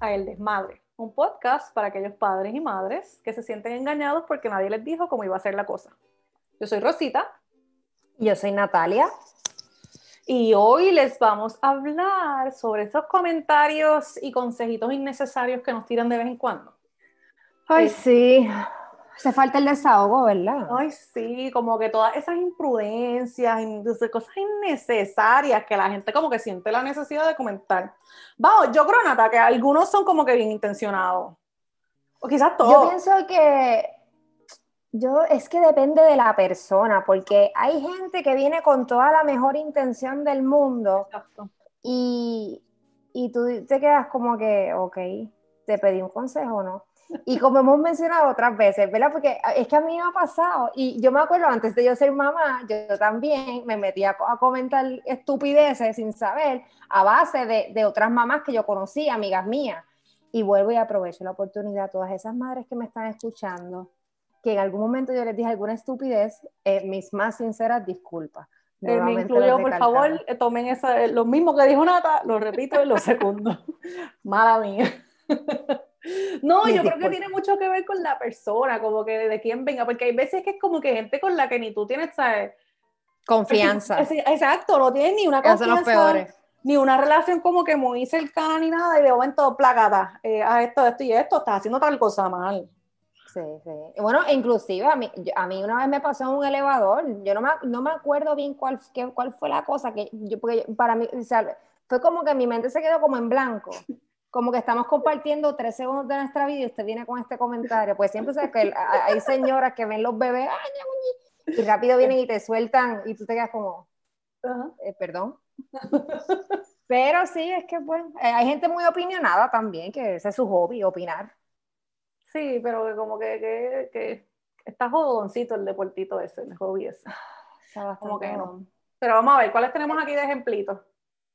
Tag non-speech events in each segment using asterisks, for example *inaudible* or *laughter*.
a El Desmadre, un podcast para aquellos padres y madres que se sienten engañados porque nadie les dijo cómo iba a ser la cosa. Yo soy Rosita. Yo soy Natalia. Y hoy les vamos a hablar sobre esos comentarios y consejitos innecesarios que nos tiran de vez en cuando. Ay, eh, sí. Hace falta el desahogo, ¿verdad? Ay, sí, como que todas esas imprudencias, cosas innecesarias que la gente como que siente la necesidad de comentar. Vamos, yo creo, Nata, que algunos son como que bien intencionados. O quizás todos. Yo pienso que yo es que depende de la persona, porque hay gente que viene con toda la mejor intención del mundo y, y tú te quedas como que, ok, te pedí un consejo, ¿no? Y como hemos mencionado otras veces, ¿verdad? Porque es que a mí me ha pasado, y yo me acuerdo antes de yo ser mamá, yo también me metía a, comentar estupideces sin saber, a base de, de, otras mamás que yo conocí, amigas mías. Y vuelvo y aprovecho la oportunidad a todas esas madres que me están escuchando, que en algún momento yo les dije alguna estupidez, eh, mis más sinceras disculpas. Eh, me incluyo, por favor, eh, tomen esa, lo mismo que dijo Nata, lo repito en los segundos. *laughs* Mala mía. *laughs* No, yo creo que tiene mucho que ver con la persona, como que de quién venga, porque hay veces que es como que gente con la que ni tú tienes, ¿sabes? Confianza. exacto, no tienes ni una confianza. Ni una relación como que muy cercana ni nada, y de momento, placata, eh, a esto, esto y esto, estás haciendo tal cosa mal. Sí, sí. Bueno, inclusive a mí, a mí una vez me pasó en un elevador, yo no me, no me acuerdo bien cuál, qué, cuál fue la cosa, que yo, porque para mí, o sea, fue como que mi mente se quedó como en blanco como que estamos compartiendo tres segundos de nuestra vida y usted viene con este comentario, pues siempre sabes que hay señoras que ven los bebés y rápido vienen y te sueltan y tú te quedas como, eh, perdón. Pero sí, es que pues, eh, hay gente muy opinionada también, que ese es su hobby, opinar. Sí, pero como que, que, que está jodoncito el deportito ese, el hobby ese. Como que no. Pero vamos a ver, ¿cuáles tenemos aquí de ejemplitos?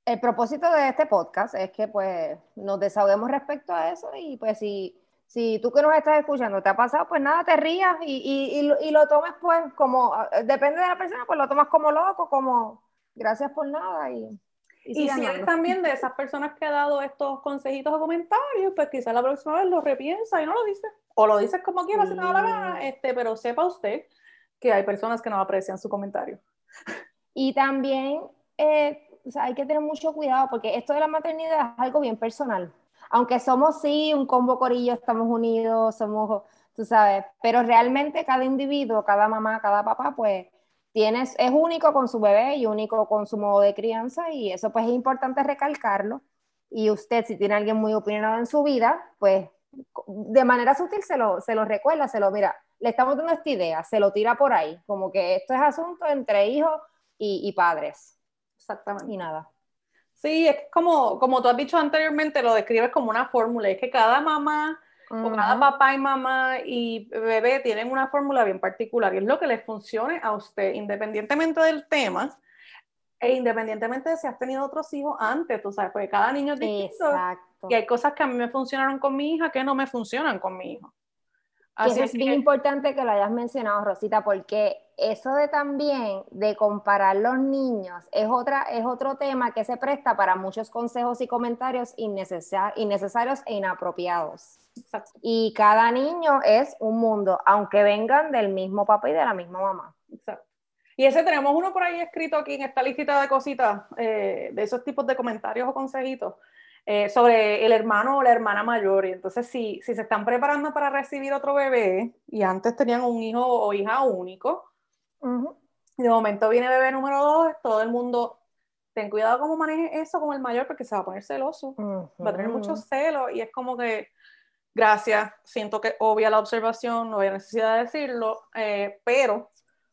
El propósito de este podcast es que pues nos desahoguemos respecto a eso y pues si, si tú que nos estás escuchando te ha pasado, pues nada, te rías y, y, lo tomes pues como, depende de la persona, pues lo tomas como loco, como gracias por nada y... Y, si eres también de esas personas que ha dado estos consejitos o comentarios, pues quizás la próxima vez lo repiensa y no lo dice. O lo dices como quieras, si da la gana, este, pero sepa usted que hay personas que no aprecian su comentario. Y también eh, o sea, hay que tener mucho cuidado porque esto de la maternidad es algo bien personal. Aunque somos sí un combo corillo, estamos unidos, somos, tú sabes, pero realmente cada individuo, cada mamá, cada papá, pues tienes, es único con su bebé y único con su modo de crianza y eso pues es importante recalcarlo. Y usted, si tiene alguien muy opinionado en su vida, pues de manera sutil se lo, se lo recuerda, se lo mira, le estamos dando esta idea, se lo tira por ahí, como que esto es asunto entre hijos y padres. Exactamente. Y nada. Sí, es como, como tú has dicho anteriormente, lo describes como una fórmula, es que cada mamá o cada papá y mamá y bebé tienen una fórmula bien particular y es lo que les funcione a usted, independientemente del tema e independientemente de si has tenido otros hijos antes, tú sabes, porque cada niño es distinto Exacto. y hay cosas que a mí me funcionaron con mi hija que no me funcionan con mi hijo. Así es, bien importante que lo hayas mencionado, Rosita, porque eso de también de comparar los niños es, otra, es otro tema que se presta para muchos consejos y comentarios innecesarios e inapropiados. Y cada niño es un mundo, aunque vengan del mismo papá y de la misma mamá. Exacto. Y ese tenemos uno por ahí escrito aquí en esta listita de cositas, eh, de esos tipos de comentarios o consejitos, eh, sobre el hermano o la hermana mayor. Y entonces, si, si se están preparando para recibir otro bebé y antes tenían un hijo o hija único, de momento viene bebé número dos, todo el mundo, ten cuidado cómo maneje eso con el mayor porque se va a poner celoso, va a tener muchos celos y es como que, gracias, siento que obvia la observación, no hay necesidad de decirlo, eh, pero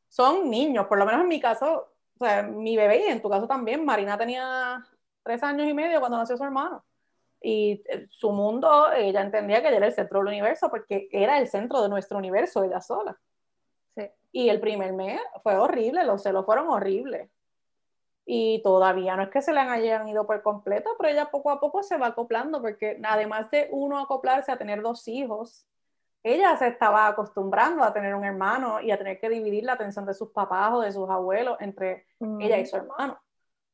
son niños, por lo menos en mi caso, o sea, mi bebé y en tu caso también, Marina tenía tres años y medio cuando nació su hermano. Y eh, su mundo, ella entendía que ella era el centro del universo porque era el centro de nuestro universo, ella sola. Y el primer mes fue horrible, los celos fueron horribles. Y todavía no es que se le hayan ido por completo, pero ella poco a poco se va acoplando, porque además de uno acoplarse a tener dos hijos, ella se estaba acostumbrando a tener un hermano y a tener que dividir la atención de sus papás o de sus abuelos entre ella y su hermano.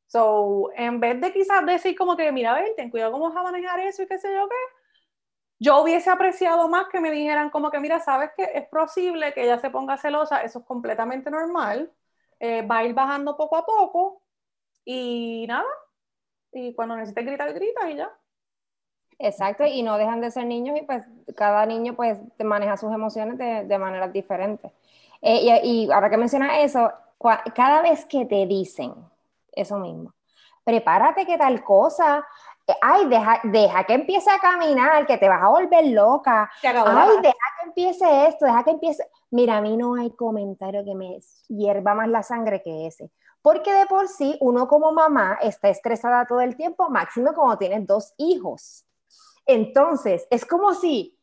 So, en vez de quizás decir como que, mira, a ver, ten cuidado cómo vas a manejar eso y qué sé yo qué, yo hubiese apreciado más que me dijeran como que, mira, sabes que es posible que ella se ponga celosa, eso es completamente normal, eh, va a ir bajando poco a poco y nada, y cuando necesites gritar, gritas y ya. Exacto, y no dejan de ser niños y pues cada niño pues maneja sus emociones de, de maneras diferentes. Eh, y, ahora que mencionas eso, cada vez que te dicen eso mismo, prepárate que tal cosa, ay, deja, deja que empiece a caminar, que te vas a volver loca, ay, deja que empiece esto, deja que empiece, mira, a mí no hay comentario que me hierva más la sangre que ese, porque de por sí uno como mamá está estresada todo el tiempo, máximo como tienes dos hijos. Entonces, es como si,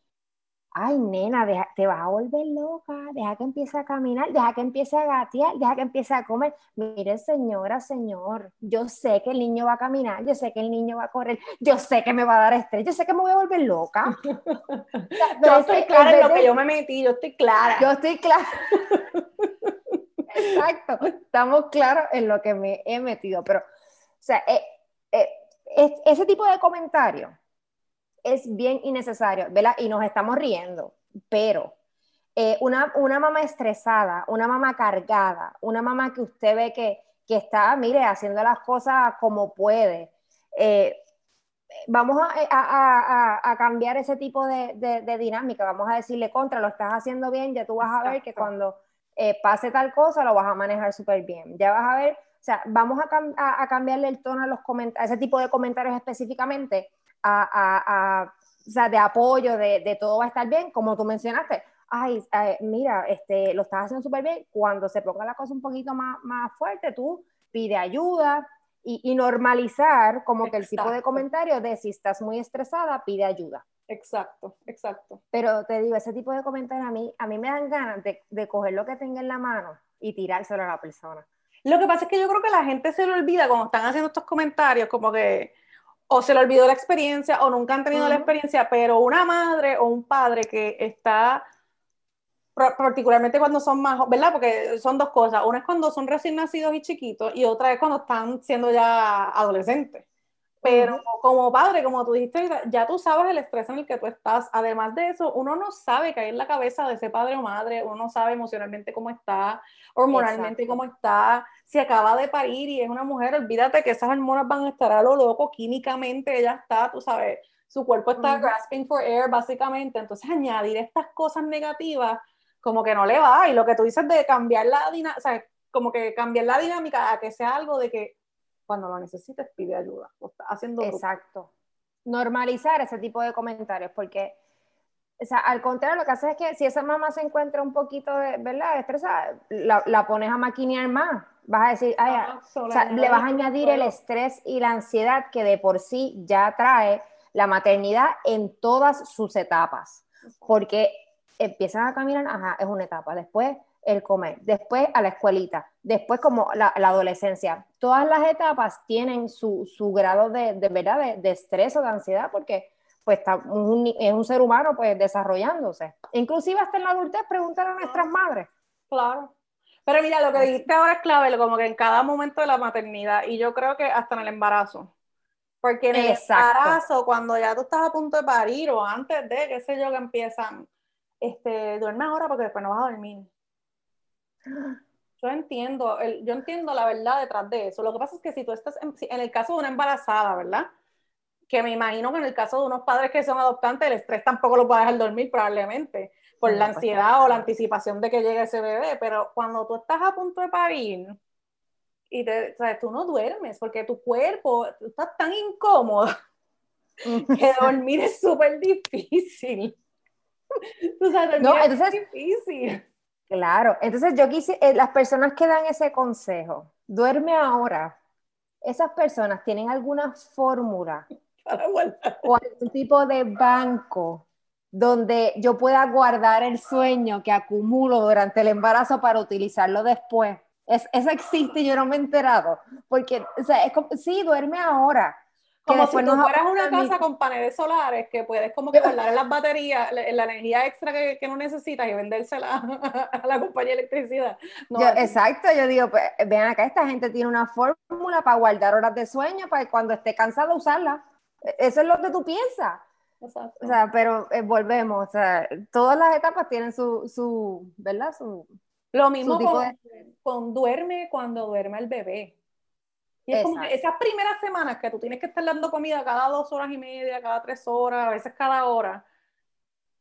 ay, nena, te vas a volver loca, deja que empiece a caminar, deja que empiece a gatear, deja que empiece a comer. Mire, señora, señor, yo sé que el niño va a caminar, yo sé que el niño va a correr, yo sé que me va a dar estrés, yo sé que me voy a volver loca. *laughs* yo estoy clara en lo que yo me metí, yo estoy clara. Yo estoy clara. *laughs* Exacto, estamos claros en lo que me he metido, pero, o sea, eh, eh, ese tipo de comentarios es bien innecesario, ¿verdad? Y nos estamos riendo, pero eh, una, una, mamá estresada, una mamá cargada, una mamá que usted ve que, que está, mire, haciendo las cosas como puede, eh, vamos a, a, a, cambiar ese tipo de, de, dinámica, vamos a decirle contra, lo estás haciendo bien, ya tú vas a ver que cuando eh, pase tal cosa lo vas a manejar súper bien, ya vas a ver, o sea, vamos a, cambiarle el tono a los comentarios, ese tipo de comentarios específicamente, a, o sea, de apoyo, de, de, todo va a estar bien, como tú mencionaste. Ay, mira, este, lo estás haciendo súper bien. Cuando se ponga la cosa un poquito más, más fuerte, tú pide ayuda y, y normalizar como que el tipo de comentario de si estás muy estresada, pide ayuda. Exacto, exacto. Pero te digo, ese tipo de comentarios a mí, a mí me dan ganas de, de coger lo que tenga en la mano y tirárselo a la persona. Lo que pasa es que yo creo que la gente se lo olvida cuando están haciendo estos comentarios, como que o se le olvidó la experiencia o nunca han tenido la experiencia, pero una madre o un padre que está, particularmente cuando son más, ¿verdad? Porque son dos cosas. Una es cuando son recién nacidos y chiquitos y otra es cuando están siendo ya adolescentes. Pero como padre, como tú dijiste, ya tú sabes el estrés en el que tú estás. Además de eso, uno no sabe hay en la cabeza de ese padre o madre, uno no sabe emocionalmente cómo está, hormonalmente cómo está, si acaba de parir y es una mujer, olvídate que esas hormonas van a estar a lo loco, químicamente ella está, tú sabes, su cuerpo está grasping for air, básicamente. Entonces, añadir estas cosas negativas, como que no le va. Y lo que tú dices de cambiar la dinámica, o sea, como que cambiar la dinámica a que sea algo de que cuando lo necesites pide ayuda. haciendo Exacto. Normalizar ese tipo de comentarios, porque, o sea, al contrario, lo que hace es que si esa mamá se encuentra un poquito, de, ¿verdad?, estresada, la, la pones a maquinear más. Vas a decir, Ay, o sea, le vas a añadir el estrés y la ansiedad que de por sí ya trae la maternidad en todas sus etapas. Porque empiezan a caminar, ajá, es una etapa. Después el comer, después a la escuelita, después como la, adolescencia. Todas las etapas tienen su, su grado de, de ¿verdad? De, estrés o de ansiedad porque pues está es un ser humano pues desarrollándose. Inclusive hasta en la adultez preguntar a nuestras madres. Claro. Pero mira, lo que dijiste ahora es clave, como que en cada momento de la maternidad, y yo creo que hasta en el embarazo. Porque en el embarazo, cuando ya tú estás a punto de parir o antes de, qué sé yo, que empiezan, este, duerme ahora porque después no vas a dormir yo entiendo, yo entiendo la verdad detrás de eso. Lo que pasa es que si tú estás, en, en, el caso de una embarazada, ¿verdad? Que me imagino que en el caso de unos padres que son adoptantes, el estrés tampoco lo puede dejar dormir probablemente, por la pues, ansiedad o la anticipación de que llegue ese bebé. Pero cuando tú estás a punto de parir y te, tú no duermes porque tu cuerpo, tú estás tan incómodo que dormir es súper difícil. *laughs* Tú sabes, no, entonces, es difícil Claro, entonces yo quise, eh, las personas que dan ese consejo, duerme ahora, esas personas tienen alguna fórmula *laughs* o algún tipo de banco donde yo pueda guardar el sueño que acumulo durante el embarazo para utilizarlo después. Es, eso existe yo no me he enterado, porque, o sea, es como, sí, duerme ahora, como si tú fueras una casa con paneles solares que puedes como que guardar en las baterías la, energía extra que, que, no necesitas y vendérsela *laughs* a la compañía de electricidad. exacto, yo digo, pues, vean acá, esta gente tiene una fórmula para guardar horas de sueño para cuando esté cansado usarla. E, eso es lo que tú piensas. Exacto. O sea, pero eh, volvemos, o sea, todas las etapas tienen su, su ¿verdad? Su, Lo mismo con, duerme cuando duerme el bebé. Y es como que esas primeras semanas que tú tienes que estar dando comida cada dos horas y media, cada tres horas, a veces cada hora.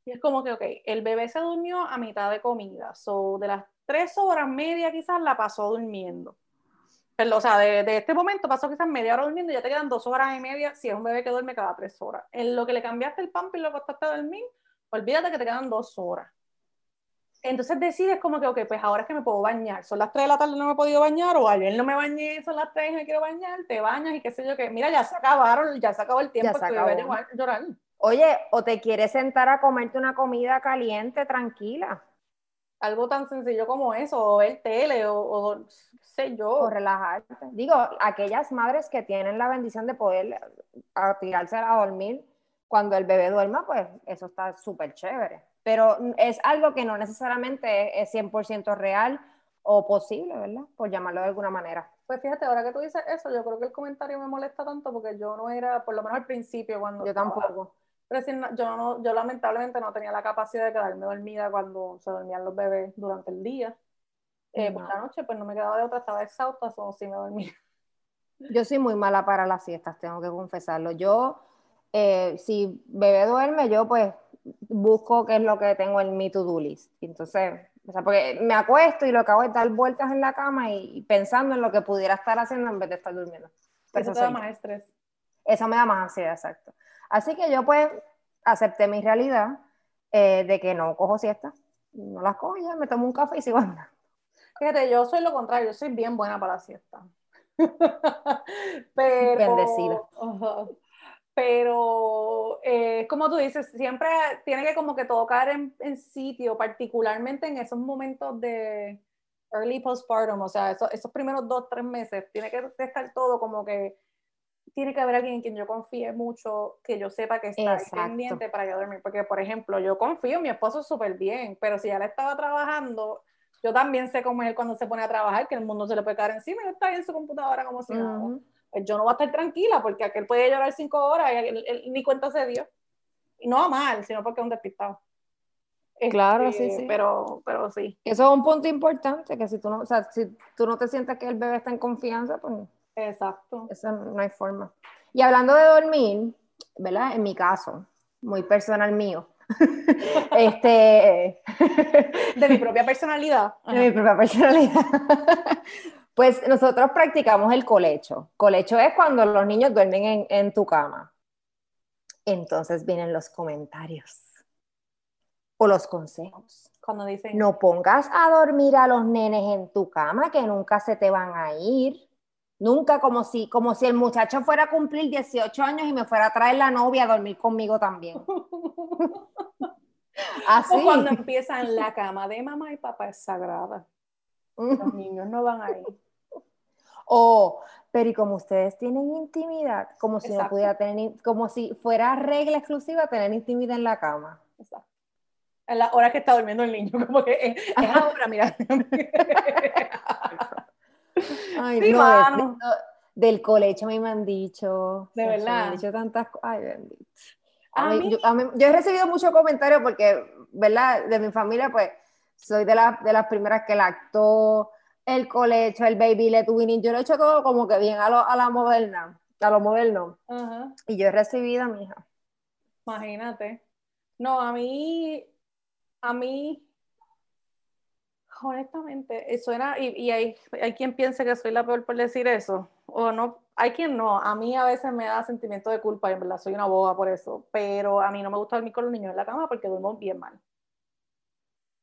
Y es como que, ok, el bebé se durmió a mitad de comida. So, de las tres horas media quizás la pasó durmiendo. Pero, o sea, de, este momento pasó quizás media hora durmiendo y ya te quedan dos horas y media si es un bebé que duerme cada tres horas. En lo que le cambiaste el pamper y lo acostaste a dormir, olvídate que te quedan dos horas. Entonces decides como que, ok, pues ahora es que me puedo bañar. Son las tres de la tarde, no me he podido bañar, o ayer no me bañé, son las tres y me quiero bañar, te bañas y qué sé yo, que mira, ya se acabaron, ya se acabó el tiempo, que a llorar. Oye, o te quieres sentar a comerte una comida caliente, tranquila algo tan sencillo como eso, o ver tele, o, sé yo. O relajarte. Digo, aquellas madres que tienen la bendición de poder tirarse a dormir cuando el bebé duerma, pues eso está súper chévere. Pero es algo que no necesariamente es 100% real o posible, ¿verdad? Por llamarlo de alguna manera. Pues fíjate, ahora que tú dices eso, yo creo que el comentario me molesta tanto porque yo no era, por lo menos al principio, cuando... Yo tampoco yo, no, yo lamentablemente no tenía la capacidad de quedarme dormida cuando se dormían los bebés durante el día. Eh, Por la noche, pues no me quedaba de otra, estaba exhausta, o sí me dormía. *laughs* Yo soy muy mala para las siestas, tengo que confesarlo. Yo, eh, si bebé duerme, yo pues busco qué es lo que tengo en mi to-do list. Entonces, o sea, porque me acuesto y lo que hago es dar vueltas en la cama y, pensando en lo que pudiera estar haciendo en vez de estar durmiendo. eso, te da más estrés. Eso me da más ansiedad, exacto. Así que yo pues acepté mi realidad eh, de que no cojo siesta, no las cojo ya, me tomo un café y sigo andando. Fíjate, yo soy lo contrario, yo soy bien buena para la siesta. *laughs* pero, Bendecida. Pero eh, como tú dices, siempre tiene que como que todo caer en, sitio, particularmente en esos momentos de early postpartum, o sea, esos, esos primeros dos, tres meses, tiene que estar todo como que tiene que haber alguien en quien yo confíe mucho, que yo sepa que está pendiente para yo dormir. Porque, por ejemplo, yo confío en mi esposo súper bien, pero si ya le estaba trabajando, yo también sé cómo es él cuando se pone a trabajar, que el mundo se le puede caer encima y está ahí en su computadora como si nada. Pues yo no voy a estar tranquila porque aquel puede llorar cinco horas y él, ni cuenta se dio. Y no a mal, sino porque es un despistado. Claro, sí, este, sí. Pero, pero sí. Eso es un punto importante, que si tú no, o sea, si tú no te sientes que el bebé está en confianza, pues Exacto. Eso no hay forma. Y hablando de dormir, ¿verdad? En mi caso, muy personal mío. *laughs* este de mi propia personalidad. De mi propia personalidad. Pues nosotros practicamos el colecho. Colecho es cuando los niños duermen en, en tu cama. Entonces vienen los comentarios o los consejos. Cuando dicen, no pongas a dormir a los nenes en tu cama que nunca se te van a ir. Nunca como si, como si el muchacho fuera a cumplir 18 años y me fuera a traer la novia a dormir conmigo también. *laughs* Así. O cuando empiezan la cama de mamá y papá es sagrada. Los *laughs* niños no van ahí. O, pero y como ustedes tienen intimidad, como si no pudiera tener, como si fuera regla exclusiva tener intimidad en la cama. Exacto. En la hora que está durmiendo el niño, como que es, es ahora, mira. *laughs* Ay, no, del colecho me han dicho. De verdad. Me han dicho tantas cosas. Ay, bendito. yo, he recibido muchos comentarios porque, ¿verdad? De mi familia, pues, soy de, de las primeras que lactó, el colecho, el baby let winning. Yo lo he hecho todo como que bien a, lo, a la moderna, a lo moderno. Y yo he recibido a mi hija. Imagínate. No, a mí, a mí, honestamente, suena, y, y hay, hay, quien piense que soy la peor por decir eso, o no, hay quien no, a mí a veces me da sentimiento de culpa, y en verdad soy una boba por eso, pero a mí no me gusta dormir con los niños en la cama porque duermo bien mal.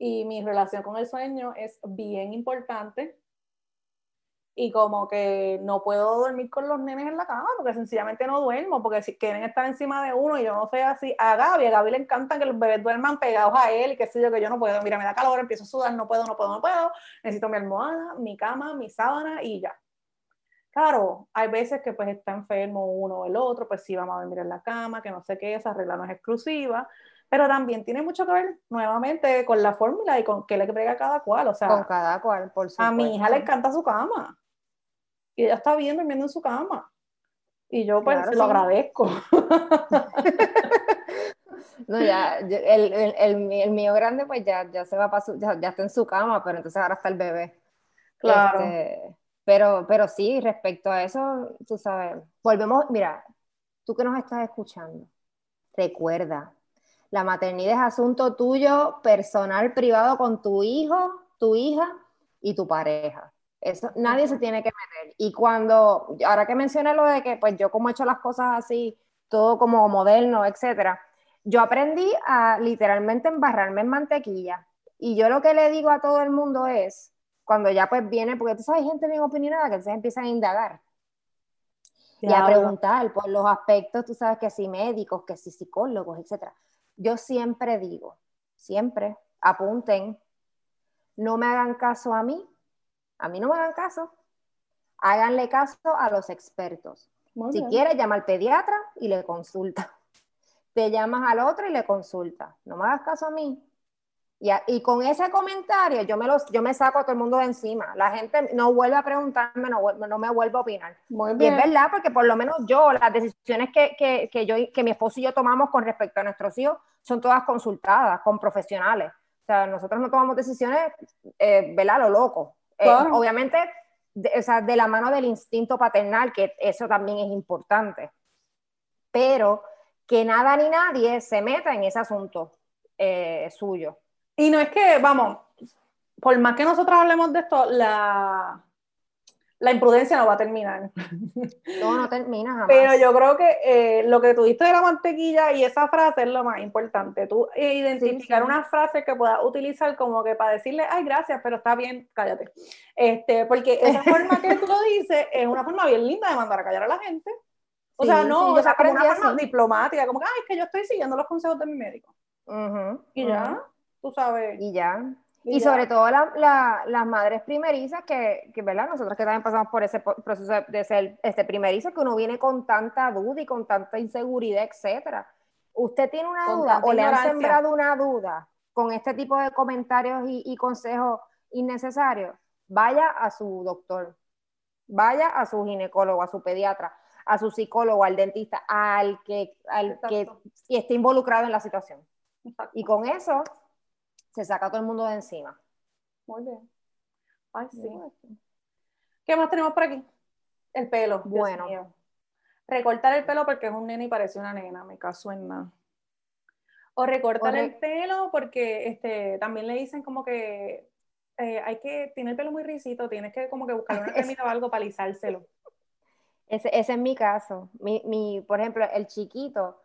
Y mi relación con el sueño es bien importante, y como que no puedo dormir con los nenes en la cama porque sencillamente no duermo, porque si quieren estar encima de uno y yo no soy así, a Gaby, a Gaby le encanta que los bebés duerman pegados a él y qué sé yo, que yo no puedo, mira, me da calor, empiezo a sudar, no puedo, no puedo, no puedo, necesito mi almohada, mi cama, mi sábana y ya. Claro, hay veces que pues está enfermo uno o el otro, pues sí vamos a dormir en la cama, que no sé qué, esa regla no es exclusiva, pero también tiene mucho que ver nuevamente con la fórmula y con qué le pega a cada cual, o sea, con cada cual, por supuesto. A mi hija le encanta su cama y ella está bien durmiendo en su cama. Y yo pues lo agradezco. *laughs* No, ya, el, el, el, mío grande pues ya, ya se va para ya, ya, está en su cama, pero entonces ahora está el bebé. Claro. Este, pero, pero sí, respecto a eso, tú sabes, volvemos, mira, tú que nos estás escuchando, recuerda, la maternidad es asunto tuyo, personal, privado con tu hijo, tu hija y tu pareja. Eso, nadie se tiene que meter. Y cuando, ahora que mencioné lo de que, pues yo como he hecho las cosas así, todo como moderno, etcétera, yo aprendí a literalmente embarrarme en mantequilla. Y yo lo que le digo a todo el mundo es, cuando ya pues viene, porque tú sabes, gente bien opinionada que entonces empiezan a indagar y a preguntar por los aspectos, tú sabes, que si médicos, que si psicólogos, etcétera. Yo siempre digo, siempre apunten, no me hagan caso a mí, a mí no me hagan caso, háganle caso a los expertos. si quieres, llama al pediatra y le consulta. *laughs* Te llamas al otro y le consulta. No me hagas caso a mí. Y, y con ese comentario yo me, los, yo me saco a todo el mundo de encima. La gente no vuelve a preguntarme, no, no me vuelve a opinar. Y es verdad, porque por lo menos yo, las decisiones que, que, que, yo, que mi esposo y yo tomamos con respecto a nuestros hijos son todas consultadas con profesionales. O sea, nosotros no tomamos decisiones, eh, ¿verdad? Lo loco. Eh, obviamente, de, o sea, de la mano del instinto paternal, que eso también es importante. Pero que nada ni nadie se meta en ese asunto eh, suyo. Y no es que, vamos, por más que nosotros hablemos de esto, la, la imprudencia no va a terminar. No, no termina jamás. Pero yo creo que eh, lo que tú diste de la mantequilla y esa frase es lo más importante. Tú eh, identificar una frase que puedas utilizar como que para decirle, ay, gracias, pero está bien, cállate. Este, porque esa *laughs* forma que tú lo dices es una forma bien linda de mandar a callar a la gente. O sea, no, o sea, como una forma diplomática, como que, ay, es que yo estoy siguiendo los consejos de mi médico. y ya, tú sabes. Y ya. Y, sobre todo las madres primerizas, que, que, ¿verdad? Nosotros que también pasamos por ese proceso de ser este primerizo, que uno viene con tanta duda y con tanta inseguridad, etcétera. ¿Usted tiene una duda o le han sembrado una duda con este tipo de comentarios y, consejos innecesarios? Vaya a su doctor, vaya a su ginecólogo, a su pediatra, a su psicólogo, al dentista, al que, al que esté involucrado en la situación. Y con eso se saca todo el mundo de encima. Muy bien. Ay, sí. ¿Qué más tenemos por aquí? El pelo. Bueno. Recortar el pelo porque es un nene y parece una nena, me caso en nada. O recortar el pelo porque este, también le dicen como que eh, hay que, tiene el pelo muy risito, tienes que como que buscar una *laughs* cremita o algo para alisárselo. Ese, ese, es mi caso. Mi, mi, por ejemplo, el chiquito,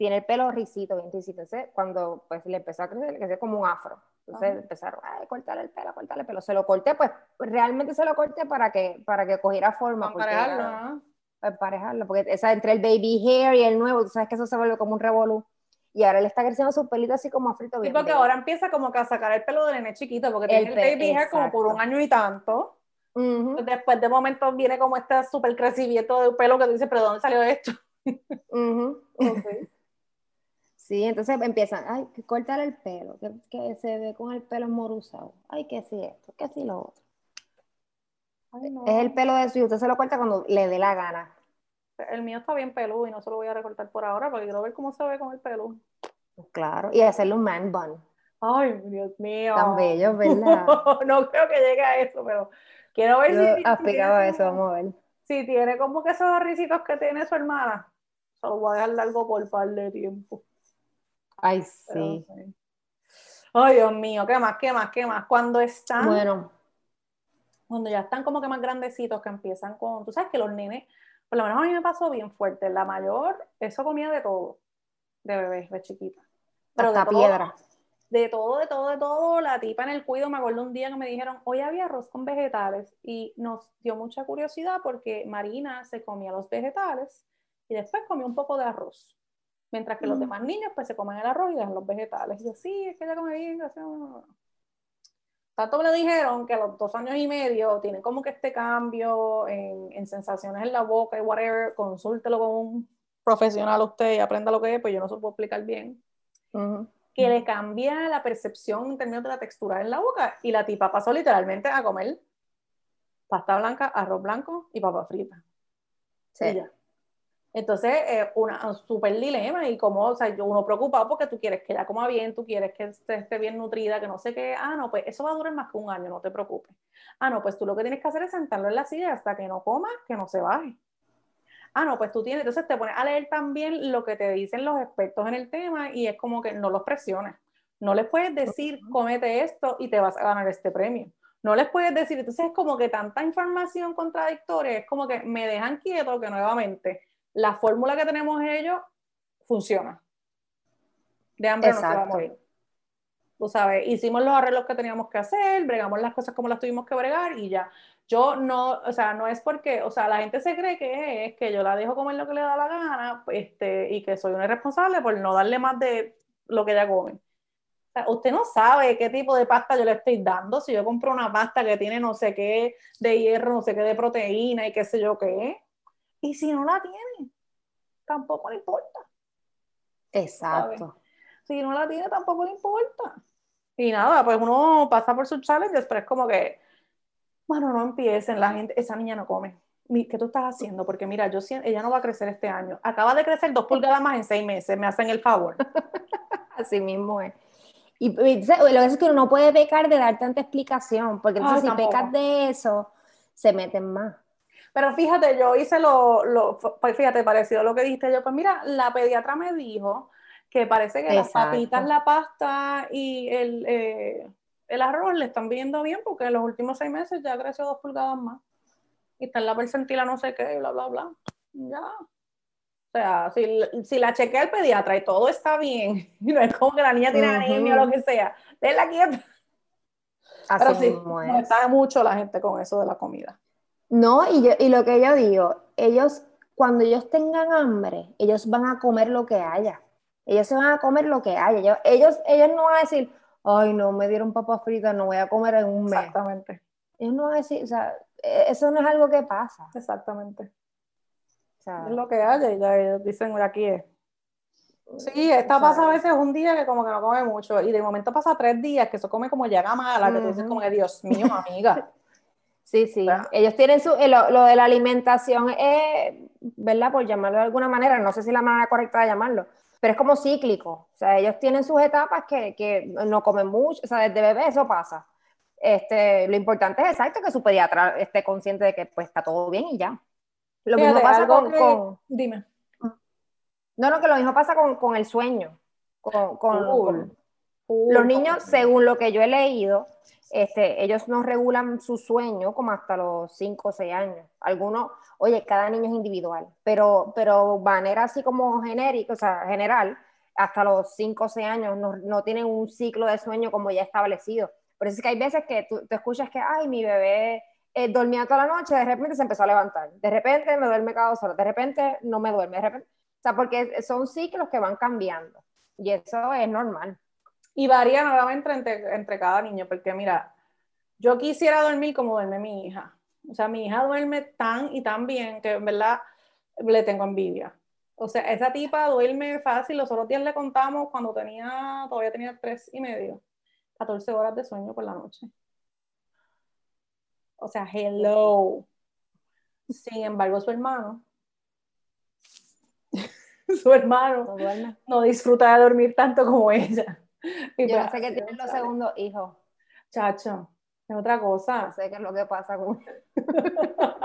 tiene el pelo risito, bien risito. Entonces, cuando pues le empezó a crecer, le creció como un afro. Entonces empezaron a cortar el pelo, cortar el pelo. Se lo corté, pues realmente se lo corté para que, para que cogiera forma. Para emparejarlo, ¿no? Para emparejarlo, porque esa, entre el baby hair y el nuevo, tú sabes que eso se vuelve como un revolú. Y ahora le está creciendo su pelito así como frito bien. Sí, porque ahora empieza como que a sacar el pelo de nene chiquito, porque tiene el baby hair como por un año y tanto. Después de momento viene como este súper crecimiento de pelo que tú dices, pero ¿dónde salió esto? *laughs* Sí, entonces empiezan, ay, que cortar el pelo, que, se ve con el pelo moruzado, ay, que si esto, que si lo otro. Es el pelo de su usted se lo corta cuando le dé la gana. El mío está bien peludo y no se lo voy a recortar por ahora porque quiero ver cómo se ve con el pelo. Claro, y hacerle un man bun. Ay, Dios mío. Tan bello, *laughs* ¿verdad? no, creo que llegue a eso, pero quiero ver si. Has pegado a eso, vamos a ver. Si tiene como que esos risitos que tiene su hermana, se lo voy a dejar largo por par de tiempo. Ay, sí. Ay, Dios mío, ¿qué más? ¿Qué más? ¿Qué más? Cuando están. Bueno. Cuando ya están como que más grandecitos, que empiezan con. Tú sabes que los nenes, por lo menos a mí me pasó bien fuerte. La mayor, eso comía de todo. De bebé, de chiquita. Pero de piedra. de todo, de todo, de todo. La tipa en el cuido, me acuerdo un día que me dijeron, hoy había arroz con vegetales. Y nos dio mucha curiosidad porque Marina se comía los vegetales y después comió un poco de arroz. Mientras que los mm. demás niños pues se comen el arroz y dejan los vegetales. Y yo, sí, es que ella come bien. Tanto me dijeron que a los dos años y medio tienen como que este cambio en, en sensaciones en la boca y whatever, consúltelo con un profesional usted y aprenda lo que es, pues yo no se lo puedo explicar bien. Que le cambia la percepción en términos de la textura en la boca. Y la tipa pasó literalmente a comer pasta blanca, arroz blanco y papa frita. Sí. Entonces, eh, una, un súper dilema y como, o sea, uno preocupado porque tú quieres que ella coma bien, tú quieres que esté, bien nutrida, que no sé qué, ah, no, pues eso va a durar más que un año, no te preocupes. Ah, no, pues tú lo que tienes que hacer es sentarlo en la silla hasta que no coma, que no se baje. Ah, no, pues tú tienes, entonces te pones a leer también lo que te dicen los expertos en el tema y es como que no los presiones. No les puedes decir, comete esto y te vas a ganar este premio. No les puedes decir, entonces es como que tanta información contradictoria, es como que me dejan quieto que nuevamente la fórmula que tenemos ellos funciona. De hambre no se va a morir. Tú sabes, hicimos los arreglos que teníamos que hacer, bregamos las cosas como las tuvimos que bregar y ya. Yo no, o sea, no es porque, o sea, la gente se cree que es que yo la dejo comer lo que le da la gana este, y que soy una irresponsable por no darle más de lo que ella come. O sea, usted no sabe qué tipo de pasta yo le estoy dando. Si yo compro una pasta que tiene no sé qué de hierro, no sé qué de proteína y qué sé yo qué, y si no la tiene, tampoco le importa. Exacto. Si no la tiene, tampoco le importa. Y nada, pues uno pasa por sus challenges, pero es como que, bueno, no empiecen, la gente, esa niña no come. ¿Qué tú estás haciendo? Porque mira, yo ella no va a crecer este año. Acaba de crecer dos pulgadas más en seis meses, me hacen el favor. *laughs* Así mismo es. Y, lo que es que uno no puede pecar de dar tanta explicación, porque entonces si pecas de eso, se meten más. Pero fíjate, yo hice lo, lo, pues fíjate, parecido a lo que dijiste yo, pues mira, la pediatra me dijo que parece que las papitas, la pasta y el, eh, el arroz le están viendo bien porque en los últimos seis meses ya creció dos pulgadas más. Y está en la percentila no sé qué, bla, bla, bla. Ya. O sea, si, si la chequea el pediatra y todo está bien, *laughs* y no es como que la niña tiene anemia o lo que sea, déla quieta. Así Pero sí, está mucho la gente con eso de la comida. No, y, yo, y lo que yo digo, ellos, cuando ellos tengan hambre, ellos van a comer lo que haya. Ellos se van a comer lo que haya. Ellos, ellos, no van a decir, ay, no, me dieron papas fritas, no voy a comer en un mes. Exactamente. Ellos no van a decir, o sea, e, eso no es algo que pasa. Exactamente. es lo que haya, y ya ellos dicen, aquí es. Sí, esta pasa a veces un día que como que no come mucho, y de momento pasa tres días que eso come como llega mala, que tú dices como que, Dios mío, amiga. *laughs* Sí, sí. Ellos tienen su, eh, lo, de la alimentación, es, ¿verdad? Por llamarlo de alguna manera, no sé si la manera correcta de llamarlo, pero es como cíclico. O sea, ellos tienen sus etapas que, que no comen mucho, o sea, desde bebé eso pasa. Este, lo importante es exacto que su pediatra esté consciente de que pues está todo bien y ya. Lo mismo pasa con, Dime. No, no, que lo mismo pasa con, con el sueño. Con, con, los niños, según lo que yo he leído, este, ellos no regulan su sueño como hasta los 5 o 6 años. Algunos, oye, cada niño es individual, pero, pero manera así como genérica, o sea, general, hasta los 5 o 6 años no, no, tienen un ciclo de sueño como ya establecido. Por eso es que hay veces que tú, te escuchas que, ay, mi bebé eh, dormía toda la noche, de repente se empezó a levantar, de repente me duerme cada dos horas, de repente no me duerme, de repente, o sea, porque son ciclos que van cambiando y eso es normal. Y varía nuevamente entre, entre cada niño, porque mira, yo quisiera dormir como duerme mi hija. O sea, mi hija duerme tan y tan bien que en verdad le tengo envidia. O sea, esa tipa duerme fácil. Los otros días le contamos cuando tenía, todavía tenía tres y medio, 14 horas de sueño por la noche. O sea, hello. Sin embargo, su hermano, *laughs* su hermano no disfruta de dormir tanto como ella. *laughs* Yo no sé qué tienen los segundos hijos. Chacho, es otra cosa. No sé qué es lo que pasa con. *laughs* *laughs*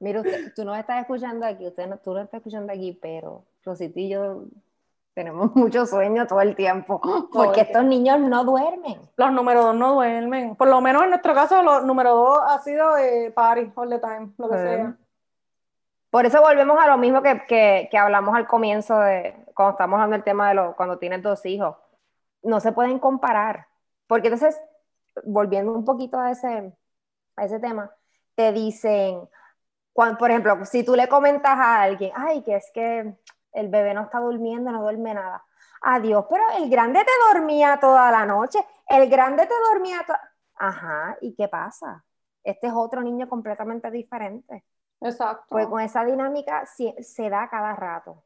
Mira, usted, tú no estás escuchando aquí, usted no, tú no estás escuchando aquí, pero Rosita y yo tenemos mucho sueño todo el tiempo, *gasps* porque estos niños no duermen. Los número dos no duermen. Por lo menos en nuestro caso, los número dos ha sido eh, party all the time, lo que sea. Por eso volvemos a lo mismo que, hablamos al comienzo de cuando estamos hablando del tema de lo, cuando tienes dos hijos. No se pueden comparar. Porque entonces, volviendo un poquito a ese, a ese tema, te dicen, cuando, por ejemplo, si tú le comentas a alguien, ay, que es que el bebé no está durmiendo, no duerme nada. Adiós, pero el grande te dormía toda la noche, el grande te dormía toda... Ajá, ¿y qué pasa? Este es otro niño completamente diferente. Exacto. Pues con esa dinámica se, da cada rato.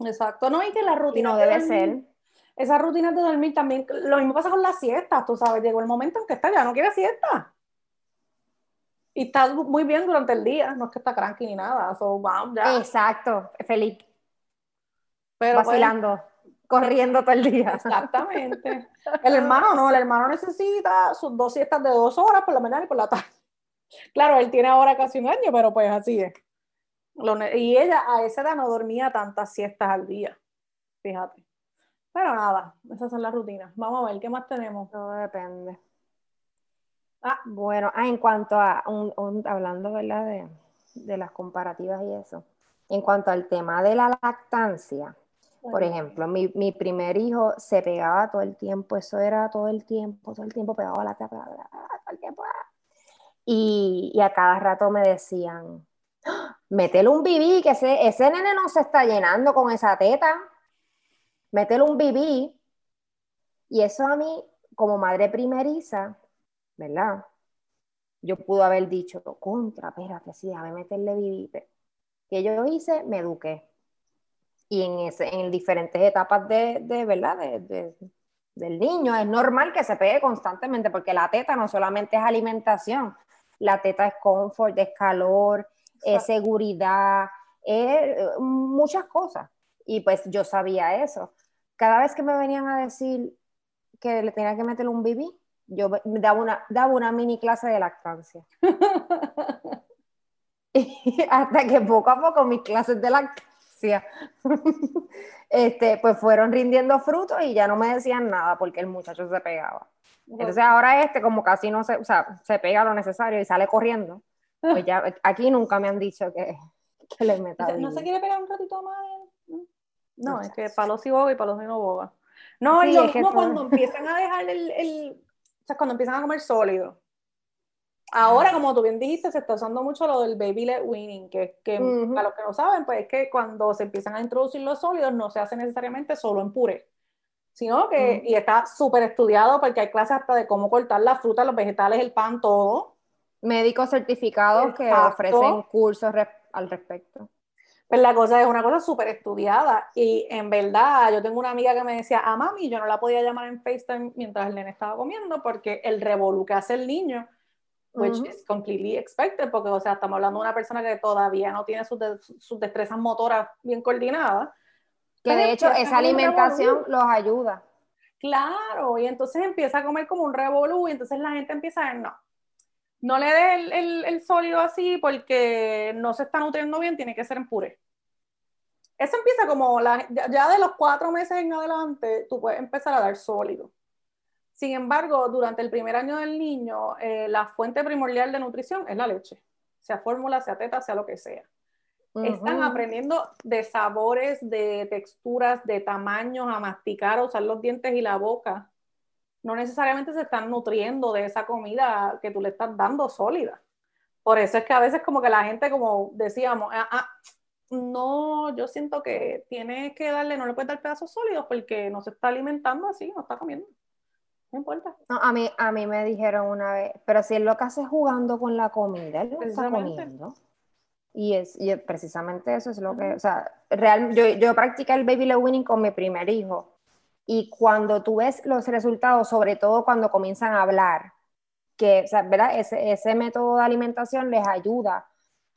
Exacto, no, y que la rutina. no debe ser. Esa rutina de dormir también, lo mismo pasa con la siesta, tú sabes, llegó el momento en que está ya no quiere siesta. Y está muy bien durante el día, no es que está cranky ni nada. So, ya. Exacto, feliz. Pero Vacilando, corriendo todo el día. Exactamente. El hermano no, el hermano necesita sus dos siestas de dos horas por la mañana y por la tarde. Claro, él tiene ahora casi un año, pero pues así es. y ella a esa edad no dormía tantas siestas al día, fíjate. Pero nada, esas son las rutinas. Vamos a ver, ¿qué más tenemos? Todo depende. Ah, bueno, ah, en cuanto a, un, hablando ¿verdad? De, de, las comparativas y eso, en cuanto al tema de la lactancia, por ejemplo, mi, mi, primer hijo se pegaba todo el tiempo, eso era todo el tiempo, todo el tiempo pegaba la tapa, todo el tiempo. Y, a cada rato me decían, ¡Ah! métele un bibí, que ese, ese nene no se está llenando con esa teta, métele un bibí. Y eso a mí, como madre primeriza, ¿verdad? Yo pude haber dicho, contra, espérate, sí, déjame meterle bibí. Que yo hice, me eduqué. Y en, ese, en diferentes etapas de, de ¿verdad? De, del niño es normal que se pegue constantemente, porque la teta no solamente es alimentación, la teta es confort, es calor, es seguridad, es eh, muchas cosas. Y pues yo sabía eso. Cada vez que me venían a decir que le tenía que meterle un bibí, yo daba una, daba una mini clase de lactancia. *laughs* *laughs* hasta que poco a poco mis clases de lactancia *laughs* este, pues fueron rindiendo frutos y ya no me decían nada porque el muchacho se pegaba. Entonces ahora este como casi no se, o sea, se pega lo necesario y sale corriendo. Pues ya *laughs* aquí nunca me han dicho que, que le meta. ¿No se quiere pegar un ratito más? No, es que palos y boga y palos y no boga. No, y lo mismo cuando empiezan a dejar el, el, o sea, cuando empiezan a comer sólido. Ahora, como tú bien dijiste, se está usando mucho lo del baby led weaning, que, que a los que no saben, pues es que cuando se empiezan a introducir los sólidos no se hace necesariamente solo en puré, sino que, y está súper estudiado porque hay clases hasta de cómo cortar la fruta, los vegetales, el pan, todo. Médicos certificados que ofrecen cursos al respecto. Pues la cosa es una cosa súper estudiada y en verdad yo tengo una amiga que me decía, a mami, yo no la podía llamar en FaceTime mientras el nene estaba comiendo porque el revolú que hace el niño, which is completely expected, porque o sea, estamos hablando de una persona que todavía no tiene sus, sus destrezas motoras bien coordinadas. Que de hecho esa alimentación los ayuda. Claro, y entonces empieza a comer como un revolú y entonces la gente empieza a ver, no, no le des el, el, sólido así porque no se está nutriendo bien, tiene que ser en puré. Eso empieza como la, ya de los cuatro meses en adelante, tú puedes empezar a dar sólido. Sin embargo, durante el primer año del niño, eh, la fuente primordial de nutrición es la leche, sea fórmula, sea teta, sea lo que sea. Están aprendiendo de sabores, de texturas, de tamaños, a masticar, a usar los dientes y la boca no necesariamente se están nutriendo de esa comida que tú le estás dando sólida. Por eso es que a veces como que la gente, como decíamos, ah, ah, no, yo siento que tiene que darle, no le puedes dar pedazos sólidos porque no se está alimentando así, no está comiendo. No importa. a, mí, a mí me dijeron una vez, pero si él lo que hace es jugando con la comida, él no está comiendo. Y, es, y precisamente eso es lo que, o sea, real, yo, yo practiqué el baby led winning con mi primer hijo y cuando tú ves los resultados, sobre todo cuando comienzan a hablar, que ¿verdad? Ese, ese, método de alimentación les ayuda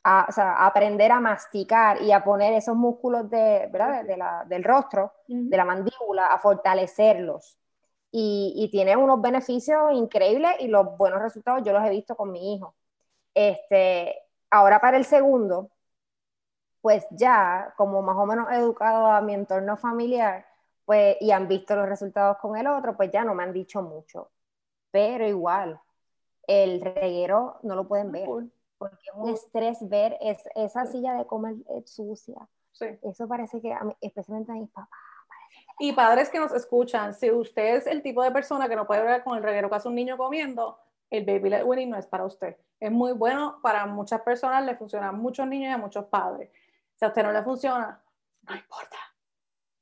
a, o sea, aprender a masticar y a poner esos músculos de, ¿verdad? De la, del rostro, de la mandíbula, a fortalecerlos. Y, y, tiene unos beneficios increíbles y los buenos resultados yo los he visto con mi hijo. Este, ahora para el segundo, pues ya, como más o menos educado a mi entorno familiar, pues, y han visto los resultados con el otro, pues ya no me han dicho mucho. Pero igual, el reguero no lo pueden ver, porque es un estrés ver esa silla de comer sucia. Eso parece que, especialmente a mis papás. Y padres que nos escuchan, si usted es el tipo de persona que no puede ver con el reguero que hace un niño comiendo, el baby led weaning no es para usted. Es muy bueno para muchas personas, le funciona a muchos niños y a muchos padres. Si a usted no le funciona, no importa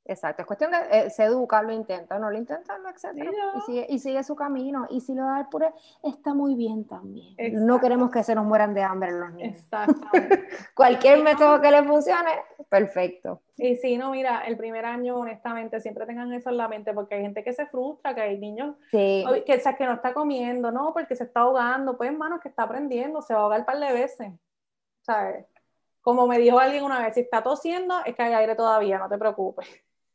Exacto, es cuestión de eh, se educa, lo intenta, no lo intenta, lo etcétera. Y sigue, y sigue su camino. Y si lo da el puré, está muy bien también. No queremos que se nos mueran de hambre los niños. Exactamente. *laughs* Cualquier método que le funcione, perfecto. Y si no, mira, el primer año, honestamente, siempre tengan eso en la mente, porque hay gente que se frustra, que hay niños que, que no está comiendo, no, porque se está ahogando. Pues, hermano, que está aprendiendo, se va a ahogar un par de veces. ¿Sabes? Como me dijo alguien una vez, si está tosiendo, es que hay aire todavía, no te preocupes.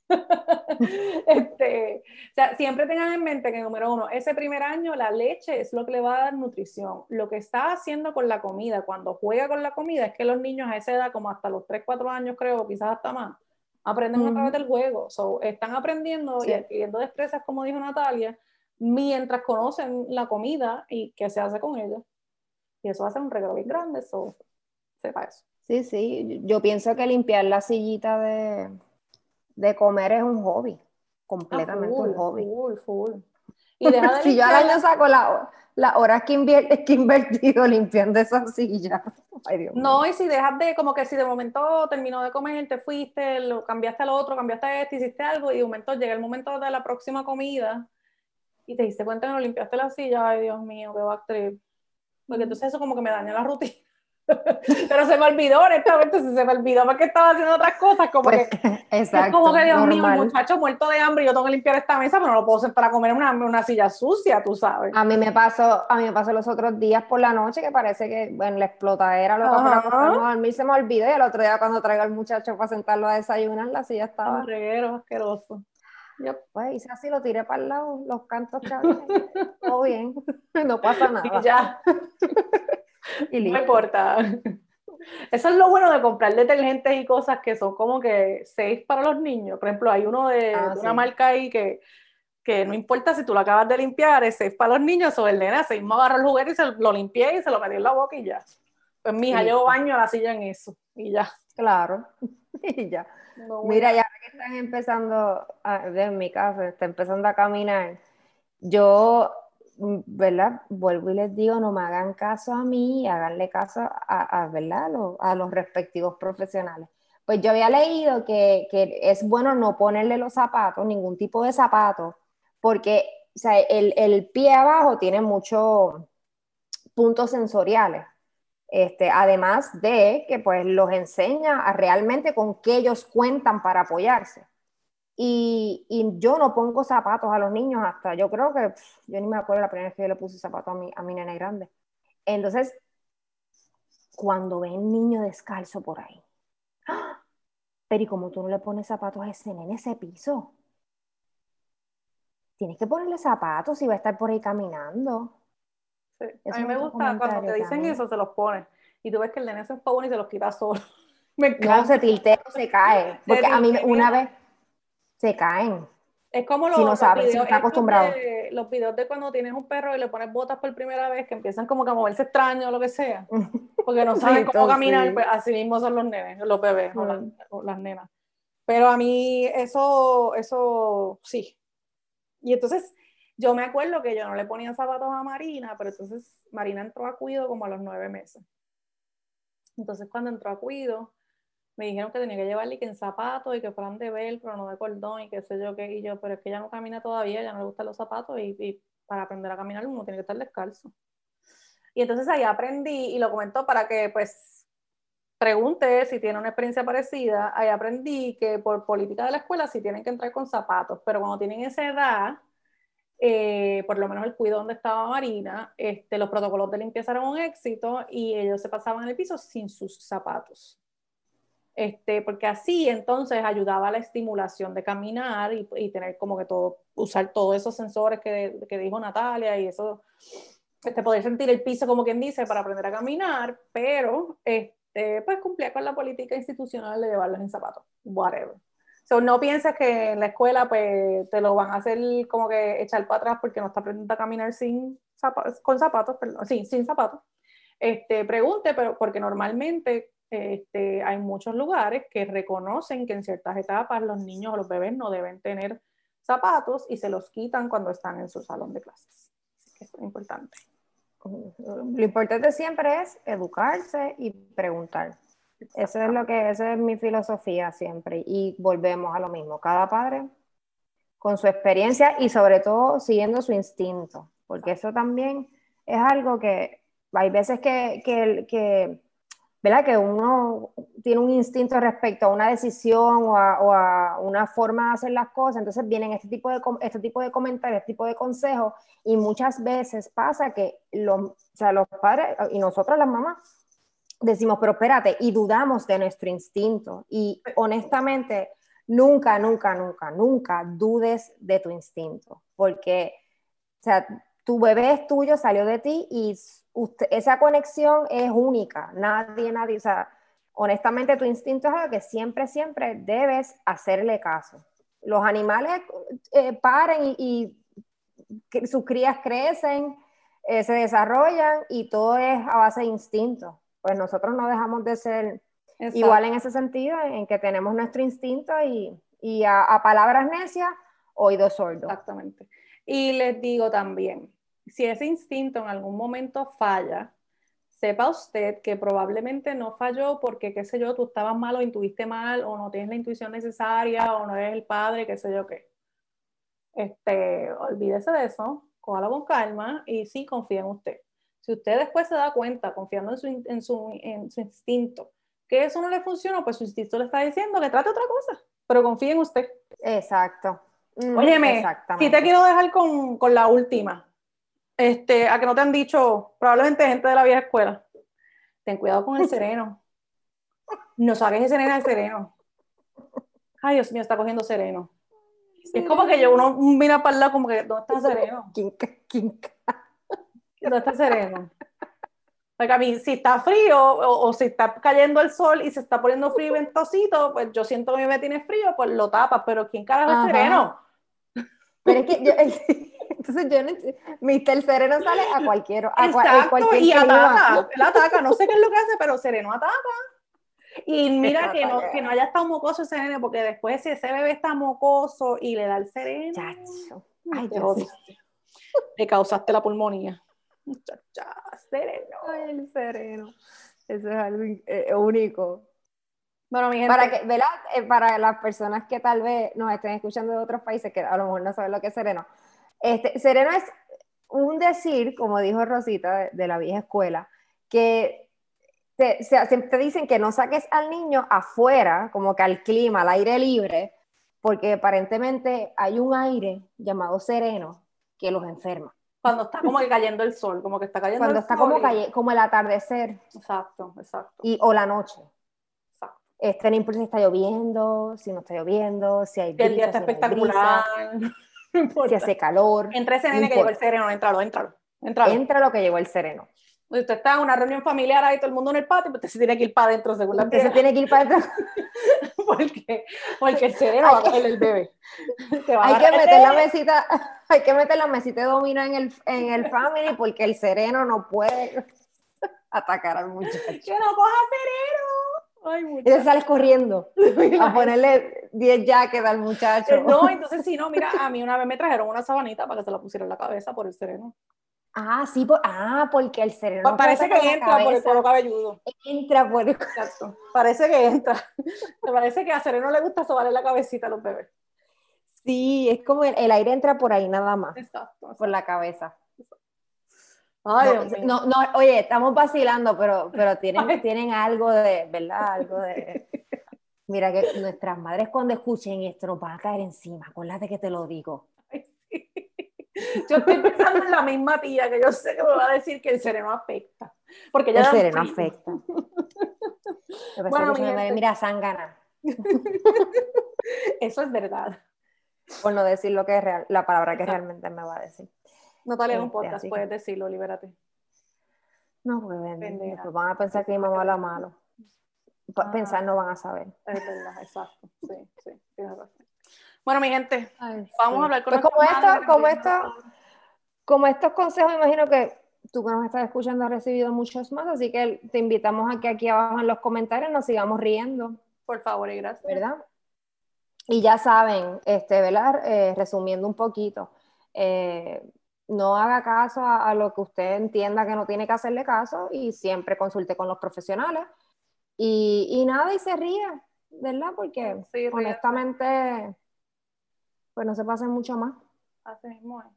*laughs* este, o sea, siempre tengan en mente que, número uno, ese primer año la leche es lo que le va a dar nutrición. Lo que está haciendo con la comida, cuando juega con la comida, es que los niños a esa edad, como hasta los 3, 4 años, creo, quizás hasta más, aprenden a través del juego. están aprendiendo y adquiriendo destrezas, como dijo Natalia, mientras conocen la comida y qué se hace con ella. Y eso va a ser un regalo bien grande, so, sepa eso. Sí, sí, yo pienso que limpiar la sillita de, de comer es un hobby, completamente un hobby. Full, full. *laughs* Y si yo al año saco las la horas que, invierte, *laughs* que he invertido limpiando esa silla. *laughs* no, y si dejas de, como que si de momento terminó de comer, te fuiste, lo cambiaste al otro, cambiaste esto, hiciste algo, y de momento llega el momento de la próxima comida, y te diste cuenta que no limpiaste la silla, ay Dios mío, qué va a Porque entonces eso como que me daña la rutina. *laughs* Pero se me olvidó, honestamente, se me olvidó porque estaba haciendo otras cosas, como pues, que, *laughs* exacto, es como que Dios mío, un muchacho muerto de hambre, yo tengo que limpiar esta mesa, pero no lo puedo sentar a comer en una, una, silla sucia, tú sabes. A mí me pasó, a mí me pasó los otros días por la noche que parece que en la explotadera lo que a dormir se me olvidó y el otro día cuando traigo al muchacho para sentarlo a desayunar, la silla estaba... Un reguero asqueroso. Yo, pues hice así, lo tiré para el lado, los cantos que había, todo bien, *laughs* no pasa nada. Y ya. *laughs* no importa. Eso es lo bueno de comprar detergentes y cosas que son como que safe para los niños. Por ejemplo, hay uno de, ah, una marca ahí que, que, no importa si tú lo acabas de limpiar, es safe para los niños o el nene se mismo agarró el juguete y se lo limpié y se lo metí en la boca y ya. Pues mija, yo baño a la silla en eso y ya. Claro, *laughs* y ya. Mira, ya que están empezando, a, en mi casa, está empezando a caminar, yo ¿verdad? Vuelvo y les digo, no me hagan caso a mí, háganle caso a, ¿verdad? A los, respectivos profesionales. Pues yo había leído que, es bueno no ponerle los zapatos, ningún tipo de zapato, porque el, pie abajo tiene muchos puntos sensoriales. Este, además de que pues los enseña a realmente con qué ellos cuentan para apoyarse. Y, yo no pongo zapatos a los niños hasta, yo creo que, yo ni me acuerdo la primera vez que yo le puse zapatos a mi, a mi nena grande. Entonces, cuando ven niño descalzo por ahí, ¡ah! pero ¿y como tú no le pones zapatos a ese nene, ese piso? Tienes que ponerle zapatos si va a estar por ahí caminando. A mí me gusta cuando te dicen eso, se los pones. Y tú ves que el nene se enfogona y se los quita solo. *laughs* me No, se tiltea se cae. *laughs* Porque a mí una vez se caen. Es como los, si no sabes, si acostumbrado. De, los videos de cuando tienes un perro y le pones botas por primera vez, que empiezan como que a moverse extraño o lo que sea, *laughs* porque no saben cómo caminar, pues así mismo son los nenes, los bebés o, las, nenas. Pero a mí eso, eso sí. Y entonces yo me acuerdo que yo no le ponía zapatos a Marina, pero entonces Marina entró a cuido como a los nueve meses. Entonces cuando entró a cuido, me dijeron que tenía que llevarle que en zapatos y que fueran de velcro, no de cordón y qué sé yo qué, y yo, pero es que ella no camina todavía, ya no le gustan los zapatos y, para aprender a caminar uno tiene que estar descalzo. Y entonces ahí aprendí y lo comentó para que pues pregunte si tiene una experiencia parecida, ahí aprendí que por política de la escuela sí tienen que entrar con zapatos, pero cuando tienen esa edad, eh, por lo menos el cuidado donde estaba Marina, este, los protocolos de limpieza eran un éxito y ellos se pasaban en el piso sin sus zapatos. Este, porque así entonces ayudaba a la estimulación de caminar y, tener como que todo, usar todos esos sensores que, que, dijo Natalia y eso, este, poder sentir el piso como quien dice para aprender a caminar, pero este, pues cumplía con la política institucional de llevarlos en zapatos, whatever. So, no pienses que en la escuela pues te lo van a hacer como que echar para atrás porque no está aprendiendo a caminar sin zapatos, con zapatos, perdón, sí, sin zapatos. Este, pregunte, pero porque normalmente este, hay muchos lugares que reconocen que en ciertas etapas los niños o los bebés no deben tener zapatos y se los quitan cuando están en su salón de clases. Así que es importante. Lo importante siempre es educarse y preguntar. Eso es lo que, esa es mi filosofía siempre. Y volvemos a lo mismo. Cada padre con su experiencia y sobre todo siguiendo su instinto, porque eso también es algo que hay veces que, que, que ¿verdad? Que uno tiene un instinto respecto a una decisión o a, una forma de hacer las cosas, entonces vienen este tipo, de, este tipo de comentarios, este tipo de consejos, y muchas veces pasa que los, los padres y nosotros las mamás decimos, pero espérate, y dudamos de nuestro instinto, y honestamente, nunca, nunca, nunca, nunca dudes de tu instinto, porque, o sea, tu bebé es tuyo, salió de ti y esa conexión es única. Nadie, nadie, o sea, honestamente tu instinto es algo que siempre, siempre debes hacerle caso. Los animales eh, paren y, sus crías crecen, eh, se desarrollan y todo es a base de instinto. Pues nosotros no dejamos de ser igual en ese sentido, en que tenemos nuestro instinto y, y a, a palabras necias, oídos sordos. Exactamente. Y les digo también, si ese instinto en algún momento falla, sepa usted que probablemente no falló porque, qué sé yo, tú estabas mal o intuiste mal o no tienes la intuición necesaria o no eres el padre, qué sé yo qué. Este, olvídese de eso, cójalo con calma y sí, confía en usted. Si usted después se da cuenta, confiando en su, en su, en su instinto, que eso no le funciona, pues su instinto le está diciendo que trate otra cosa, pero confíe en usted. Exacto. Óyeme, si te quiero dejar con, con la última este, a que no te han dicho, probablemente gente de la vieja escuela, ten cuidado con el *laughs* sereno. No saques ese sereno del sereno. Ay, Dios mío, está cogiendo sereno. Es como que yo uno mira para el lado como que, ¿dónde está el sereno? *laughs* ¿Dónde está el sereno? Porque a mí, si está frío o, si está cayendo el sol y se está poniendo frío y ventosito, pues yo siento que mi bebé tiene frío, pues lo tapas, pero ¿quién carajo es sereno? Pero es que yo, entonces yo no Mr. Sereno sale a cualquier, a, Exacto, y ataca, él ataca, no sé qué es lo que hace, pero Sereno ataca. Y mira que no, que no haya estado mocoso ese nene, porque después si ese bebé está mocoso y le da el sereno, Chacho. Ay, Dios. Le causaste la pulmonía. Muchacha, sereno. Ay, el sereno. Eso es algo eh, único. Bueno, mi gente. Para, que, ¿verdad? Eh, para las personas que tal vez nos estén escuchando de otros países que a lo mejor no saben lo que es sereno, este, sereno es un decir, como dijo Rosita de, la vieja escuela, que te, te dicen que no saques al niño afuera, como que al clima, al aire libre, porque aparentemente hay un aire llamado sereno que los enferma. Cuando está como que cayendo el sol, como que está cayendo Cuando está como, como el atardecer. Exacto, exacto. Y, o la noche. Exacto. Este, no importa si está lloviendo, si no está lloviendo, si hay brisa, El día está espectacular. *laughs* si hace calor. Entra ese nene que llegó el sereno, entralo, entralo, entralo. Entra lo que llegó el sereno. Usted está en una reunión familiar ahí, todo el mundo en el patio, pues usted se tiene que ir para adentro, según la Usted se tiene que ir para adentro. *laughs* porque, porque el sereno va a coger el bebé. hay que meter la mesita, *laughs* hay que meter la mesita de domino en el, en el family porque el sereno no puede atacar al muchacho. ¡Que no coja sereno! y te sales corriendo a ponerle 10 jackets al muchacho. Eh, no, entonces sí, no, mira, a mí una vez me trajeron una sabanita para que se la pusiera en la cabeza por el sereno. Ah, sí, ah, porque el sereno. Parece que entra por el cuero cabelludo. Entra por el Exacto. Parece que entra. Me parece que a sereno le gusta sobarle la cabecita a los bebés. Sí, es como el, aire entra por ahí nada más. Exacto. Por la cabeza no, no, oye, estamos vacilando, pero, pero *laughs* tienen, tienen algo de, ¿verdad? Algo de... Mira que nuestras madres cuando escuchen esto nos van a caer encima, acuérdate que te lo digo. Yo estoy pensando en la misma tía que yo sé que me va a decir que el sereno afecta. Porque ya el sereno afecta. bueno, mira, mira, Sangana. *laughs* Eso es verdad. Por no decir lo que es real, la palabra que realmente me va a decir. Natalia, en un este, podcast, puedes decirlo, libérate. No, pues Pues van a pensar que mi mamá habla malo. Ah. Pensar no van a saber. Es verdad, exacto. Sí, sí, tienes razón. Bueno, mi gente, vamos a hablar con pues como esto, como esto, como estos consejos, imagino que tú que nos estás escuchando has recibido muchos más, así que te invitamos a que aquí abajo en los comentarios nos sigamos riendo. Por favor y gracias. ¿Verdad? Y ya saben, este, ¿verdad? Eh, resumiendo un poquito, eh, no haga caso a, lo que usted entienda que no tiene que hacerle caso y siempre consulte con los profesionales. Y, nada, y se ríe, ¿verdad? Porque honestamente, pues no se pasa mucho más. Así mismo es.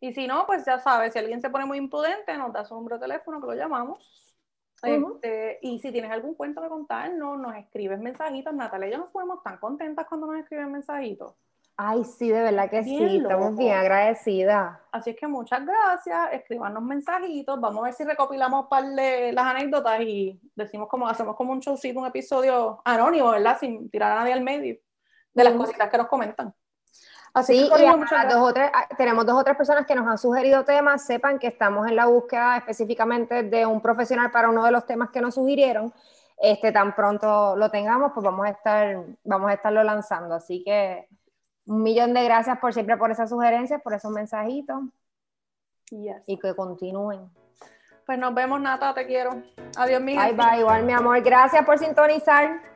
Y si no, pues ya sabes, si alguien se pone muy imprudente, nos da su número de teléfono que lo llamamos. Este, y si tienes algún cuento que contarnos, nos escribes mensajitos. Natalia y yo nos ponemos tan contentas cuando nos escriben mensajitos. Ay, sí, de verdad que sí, estamos bien agradecidas. Así es que muchas gracias, escribanos mensajitos, vamos a ver si recopilamos un par de las anécdotas y decimos como, hacemos como un showcito, un episodio anónimo, ¿verdad? Sin tirar a nadie al medio, de las cositas que nos comentan. Así sí, que, dos ah, tenemos dos o tres personas que nos han sugerido temas, sepan que estamos en la búsqueda específicamente de un profesional para uno de los temas que nos sugirieron. Este, tan pronto lo tengamos, pues vamos a estar, vamos a estarlo lanzando. Así que un millón de gracias por siempre por esas sugerencias, por esos mensajitos. Y que continúen. Pues nos vemos, Nata, te quiero. Adiós, mi Bye, bye, igual, mi amor. Gracias por sintonizar.